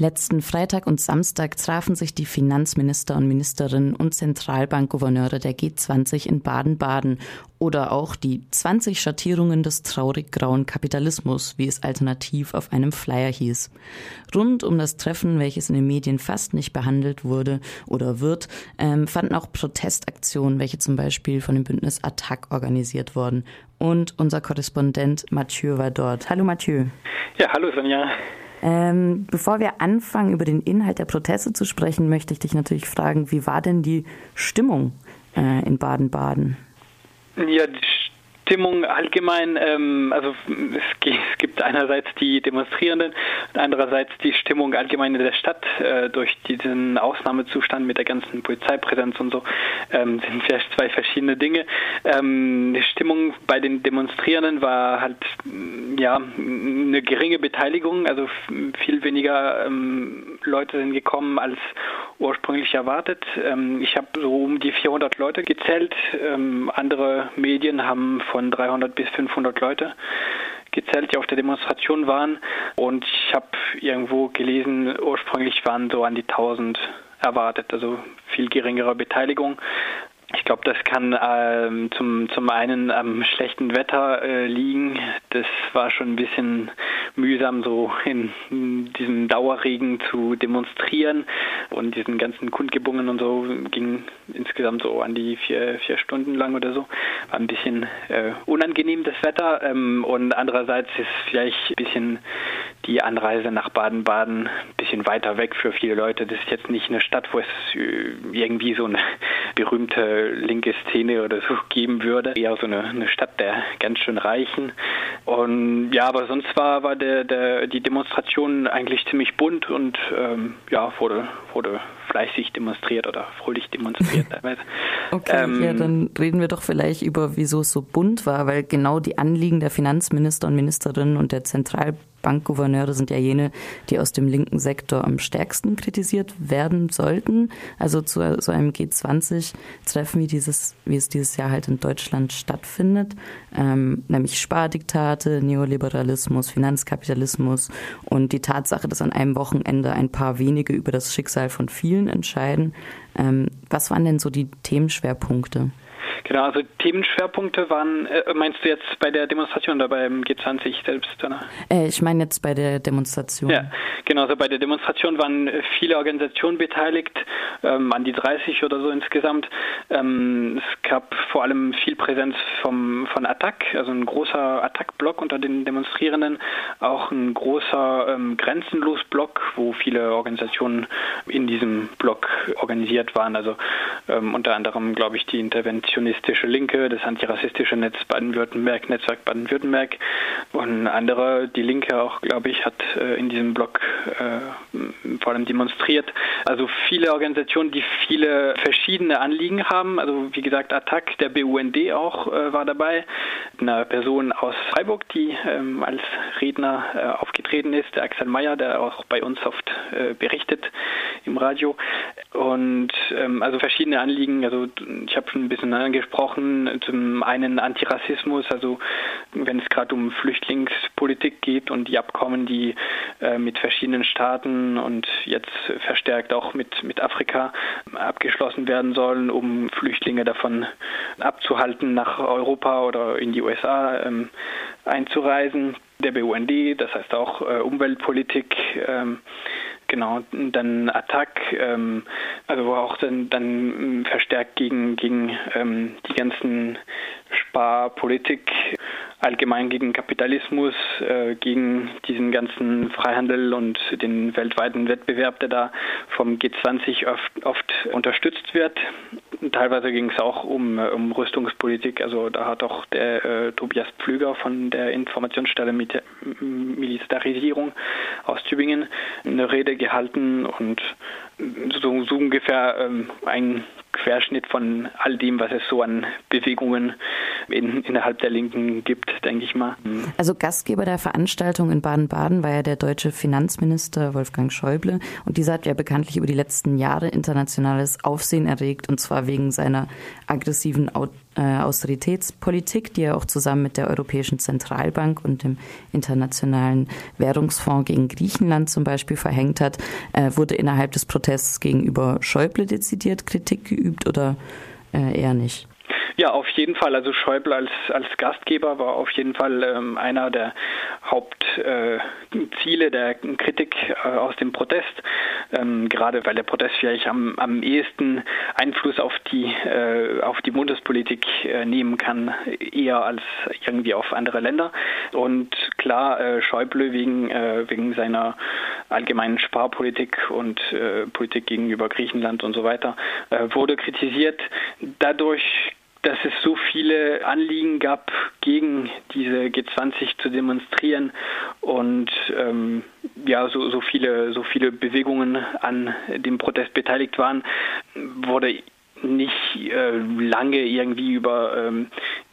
Letzten Freitag und Samstag trafen sich die Finanzminister und Ministerinnen und Zentralbankgouverneure der G20 in Baden-Baden oder auch die 20 Schattierungen des traurig grauen Kapitalismus, wie es alternativ auf einem Flyer hieß. Rund um das Treffen, welches in den Medien fast nicht behandelt wurde oder wird, ähm, fanden auch Protestaktionen, welche zum Beispiel von dem Bündnis Attac organisiert wurden. Und unser Korrespondent Mathieu war dort. Hallo Mathieu. Ja, hallo Sonja. Ähm, bevor wir anfangen, über den Inhalt der Proteste zu sprechen, möchte ich dich natürlich fragen, wie war denn die Stimmung äh, in Baden-Baden? Ja, die Stimmung allgemein, ähm, also es, gibt einerseits die Demonstrierenden und andererseits die Stimmung allgemein in der Stadt äh, durch diesen Ausnahmezustand mit der ganzen Polizeipräsenz und so ähm, sind vielleicht zwei verschiedene Dinge. Ähm, die Stimmung bei den Demonstrierenden war halt ja eine geringe Beteiligung, also viel weniger ähm, Leute sind gekommen als ursprünglich erwartet. Ähm, ich habe so um die 400 Leute gezählt. Ähm, andere Medien haben von von 300 bis 500 Leute gezählt, die auf der Demonstration waren. Und ich habe irgendwo gelesen, ursprünglich waren so an die 1000 erwartet, also viel geringere Beteiligung. Ich glaube, das kann ähm, zum, zum einen am schlechten Wetter äh, liegen. Das war schon ein bisschen mühsam, so in, diesem Dauerregen zu demonstrieren. Und diesen ganzen Kundgebungen und so ging insgesamt so an die vier, vier Stunden lang oder so. War ein bisschen äh, unangenehm, das Wetter. Ähm, und andererseits ist vielleicht ein bisschen die Anreise nach Baden-Baden ein bisschen weiter weg für viele Leute. Das ist jetzt nicht eine Stadt, wo es äh, irgendwie so eine berühmte linke Szene oder so geben würde. Eher so eine, eine Stadt der ganz schön Reichen. Und ja, aber sonst war, war der, der, die Demonstration eigentlich ziemlich bunt und ähm, ja, wurde, wurde fleißig demonstriert oder fröhlich demonstriert okay, ähm, ja, dann reden wir doch vielleicht über, wieso es so bunt war, weil genau die Anliegen der Finanzminister und Ministerinnen und der Zentralbankgouverneure sind ja jene, die aus dem linken Sektor am stärksten kritisiert werden sollten. Also zu so einem G20-Treffen, wie dieses, wie es dieses Jahr halt in Deutschland stattfindet, ähm, nämlich Spardiktate, Neoliberalismus, Finanzkapitalismus und die Tatsache, dass an einem Wochenende ein paar wenige über das Schicksal von vielen entscheiden. Ähm, was waren denn so die Themenschwerpunkte? Genau, also Themenschwerpunkte waren, äh, meinst du jetzt bei der Demonstration oder beim G20 selbst? Äh, ich meine jetzt bei der Demonstration. Ja, genau, also bei der Demonstration waren viele Organisationen beteiligt, ähm, an die 30 oder so insgesamt. Ähm, es gab vor allem viel Präsenz vom, von Attac, also ein großer Attac-Block unter den Demonstrierenden, auch ein großer ähm, Grenzenlos-Block, wo viele Organisationen in diesem Block organisiert waren, also ähm, unter anderem, glaube ich, die Intervention feministische Linke, das antirassistische Netz Baden-Württemberg, Netzwerk Baden-Württemberg und andere, die Linke auch, glaube ich, hat äh, in diesem Blog äh, vor allem demonstriert. Also viele Organisationen, die viele verschiedene Anliegen haben. Also wie gesagt, Attac, der BUND auch äh, war dabei. Eine Person aus Freiburg, die ähm, als Redner äh, aufgetreten ist, der Axel Mayer, der auch bei uns oft äh, berichtet im Radio. Und ähm, also verschiedene Anliegen. Also ich habe schon ein bisschen angesprochen. Zum einen Antirassismus, also wenn es gerade um Flüchtlingspolitik geht und die Abkommen, die äh, mit verschiedenen Staaten und jetzt verstärkt auch mit, mit Afrika abgeschlossen werden sollen, um Flüchtlinge davon abzuhalten, nach Europa oder in die USA ähm, einzureisen. Der BUND, das heißt auch äh, Umweltpolitik, ähm, Genau, dann Attack, ähm, also wo auch dann, dann verstärkt gegen, gegen ähm, die ganzen Sparpolitik, allgemein gegen Kapitalismus, äh, gegen diesen ganzen Freihandel und den weltweiten Wettbewerb, der da vom G20 oft, oft unterstützt wird. Teilweise ging es auch um, um Rüstungspolitik, also da hat auch der äh, Tobias Pflüger von der Informationsstelle Militarisierung aus Tübingen eine Rede gehalten und so, so ungefähr ähm, ein Querschnitt von all dem, was es so an Bewegungen in, innerhalb der Linken gibt, denke ich mal. Also Gastgeber der Veranstaltung in Baden-Baden war ja der deutsche Finanzminister Wolfgang Schäuble und dieser hat ja bekanntlich über die letzten Jahre internationales Aufsehen erregt und zwar wegen seiner aggressiven äh, Austeritätspolitik, die er auch zusammen mit der Europäischen Zentralbank und dem Internationalen Währungsfonds gegen Griechenland zum Beispiel verhängt hat, äh, wurde innerhalb des Protests gegenüber Schäuble dezidiert Kritik geübt oder äh, eher nicht? Ja, auf jeden Fall. Also Schäuble als, als Gastgeber war auf jeden Fall ähm, einer der Hauptziele äh, der Kritik äh, aus dem Protest. Ähm, gerade weil der Protest vielleicht am, am ehesten Einfluss auf die, äh, auf die Bundespolitik äh, nehmen kann, eher als irgendwie auf andere Länder. Und klar, äh, Schäuble wegen, äh, wegen seiner allgemeinen Sparpolitik und Politik gegenüber Griechenland und so weiter wurde kritisiert. Dadurch dass es so viele Anliegen gab, gegen diese G20 zu demonstrieren und ähm, ja, so, so viele, so viele Bewegungen an dem Protest beteiligt waren, wurde nicht äh, lange irgendwie über ähm,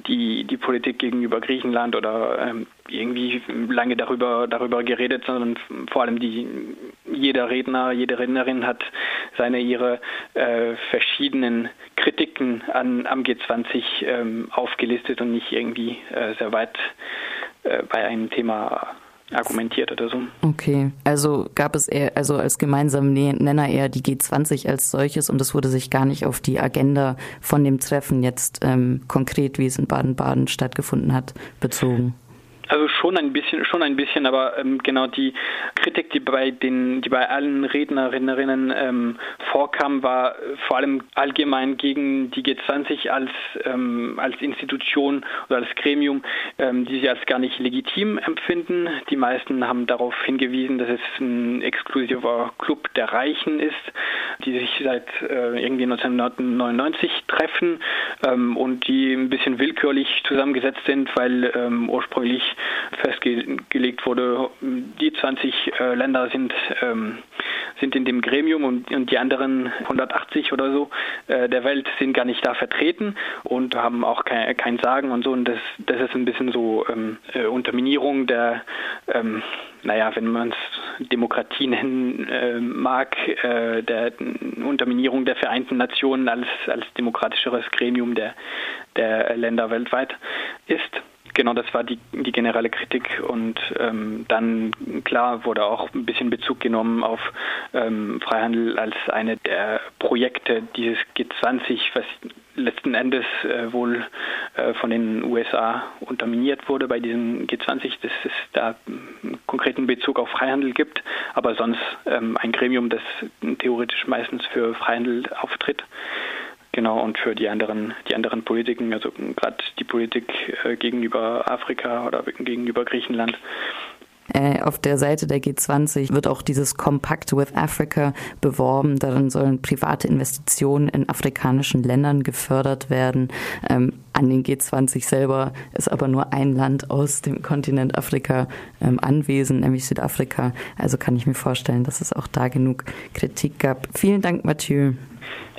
die, die Politik gegenüber Griechenland oder ähm, irgendwie lange darüber, darüber geredet, sondern vor allem die, jeder Redner, jede Rednerin hat seine, ihre äh, verschiedenen Kritiken an, am G20 ähm, aufgelistet und nicht irgendwie äh, sehr weit äh, bei einem Thema argumentiert oder so. Okay, also gab es eher, also als gemeinsamen Nenner eher die G20 als solches und es wurde sich gar nicht auf die Agenda von dem Treffen jetzt ähm, konkret, wie es in Baden-Baden stattgefunden hat, bezogen. Also schon ein bisschen, schon ein bisschen, aber ähm, genau die Kritik, die bei den, die bei allen Rednerinnen ähm, vorkam, war vor allem allgemein gegen die G20 als ähm, als Institution oder als Gremium, ähm, die sie als gar nicht legitim empfinden. Die meisten haben darauf hingewiesen, dass es ein exklusiver Club der Reichen ist, die sich seit äh, irgendwie 1999 treffen ähm, und die ein bisschen willkürlich zusammengesetzt sind, weil ähm, ursprünglich festgelegt wurde, die 20 äh, Länder sind, ähm, sind in dem Gremium und, und, die anderen 180 oder so äh, der Welt sind gar nicht da vertreten und haben auch kein, kein Sagen und so. Und das, das ist ein bisschen so ähm, äh, Unterminierung der, ähm, naja, wenn man es Demokratie nennen äh, mag, äh, der Unterminierung der Vereinten Nationen als, als demokratischeres Gremium der, der Länder weltweit ist. Genau, das war die, die generelle Kritik und ähm, dann klar wurde auch ein bisschen Bezug genommen auf ähm, Freihandel als eine der Projekte dieses G20, was letzten Endes äh, wohl äh, von den USA unterminiert wurde bei diesem G20, dass es da einen konkreten Bezug auf Freihandel gibt, aber sonst ähm, ein Gremium, das theoretisch meistens für Freihandel auftritt. Genau, und für die anderen, die anderen Politiken, also gerade die Politik äh, gegenüber Afrika oder gegenüber Griechenland. Äh, auf der Seite der G20 wird auch dieses Compact with Africa beworben. Darin sollen private Investitionen in afrikanischen Ländern gefördert werden. Ähm, an den G20 selber ist aber nur ein Land aus dem Kontinent Afrika ähm, anwesend, nämlich Südafrika. Also kann ich mir vorstellen, dass es auch da genug Kritik gab. Vielen Dank, Mathieu.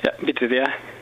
Ja, bitte sehr.